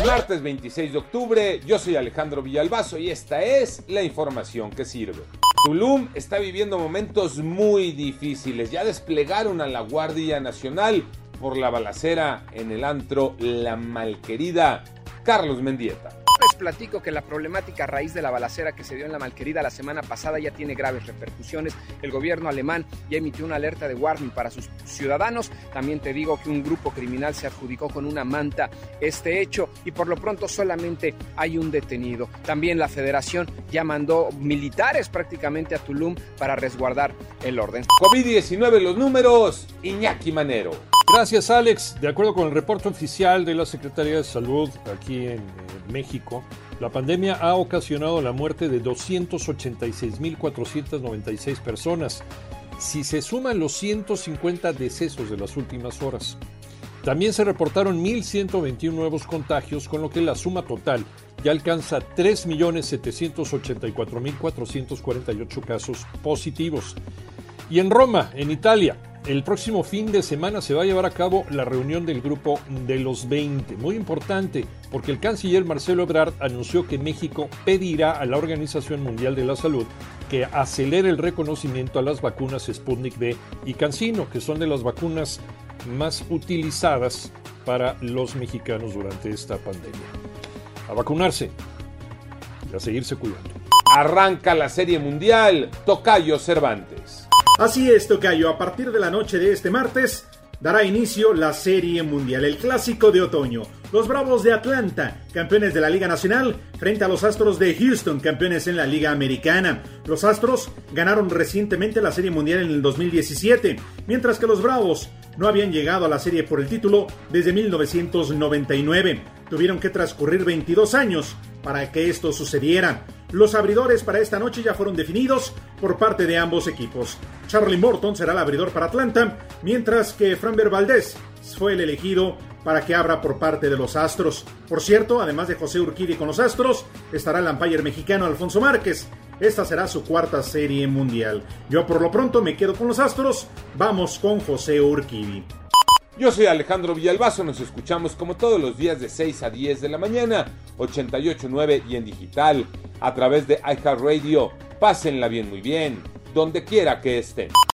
Martes 26 de octubre, yo soy Alejandro Villalbazo y esta es la información que sirve. Tulum está viviendo momentos muy difíciles. Ya desplegaron a la Guardia Nacional por la balacera en el antro La Malquerida. Carlos Mendieta platico que la problemática a raíz de la balacera que se dio en la Malquerida la semana pasada ya tiene graves repercusiones. El gobierno alemán ya emitió una alerta de warning para sus ciudadanos. También te digo que un grupo criminal se adjudicó con una manta este hecho y por lo pronto solamente hay un detenido. También la federación ya mandó militares prácticamente a Tulum para resguardar el orden. COVID-19 los números, Iñaki Manero. Gracias Alex. De acuerdo con el reporte oficial de la Secretaría de Salud aquí en México, la pandemia ha ocasionado la muerte de 286.496 personas, si se suman los 150 decesos de las últimas horas. También se reportaron 1.121 nuevos contagios, con lo que la suma total ya alcanza 3.784.448 casos positivos. Y en Roma, en Italia, el próximo fin de semana se va a llevar a cabo la reunión del grupo de los 20. Muy importante, porque el canciller Marcelo Ebrard anunció que México pedirá a la Organización Mundial de la Salud que acelere el reconocimiento a las vacunas Sputnik V y CanSino, que son de las vacunas más utilizadas para los mexicanos durante esta pandemia. A vacunarse y a seguirse cuidando. Arranca la Serie Mundial, Tocayo Cervantes. Así es, Tocayo, a partir de la noche de este martes dará inicio la Serie Mundial, el clásico de otoño. Los Bravos de Atlanta, campeones de la Liga Nacional, frente a los Astros de Houston, campeones en la Liga Americana. Los Astros ganaron recientemente la Serie Mundial en el 2017, mientras que los Bravos no habían llegado a la serie por el título desde 1999. Tuvieron que transcurrir 22 años para que esto sucediera. Los abridores para esta noche ya fueron definidos por parte de ambos equipos. Charlie Morton será el abridor para Atlanta, mientras que Framber Valdez fue el elegido para que abra por parte de los Astros. Por cierto, además de José Urquidi con los Astros, estará el umpire mexicano Alfonso Márquez. Esta será su cuarta serie mundial. Yo por lo pronto me quedo con los Astros. Vamos con José Urquidi. Yo soy Alejandro Villalbazo, nos escuchamos como todos los días de 6 a 10 de la mañana, 88.9 y en digital, a través de iHeartRadio. Pásenla bien, muy bien, donde quiera que estén.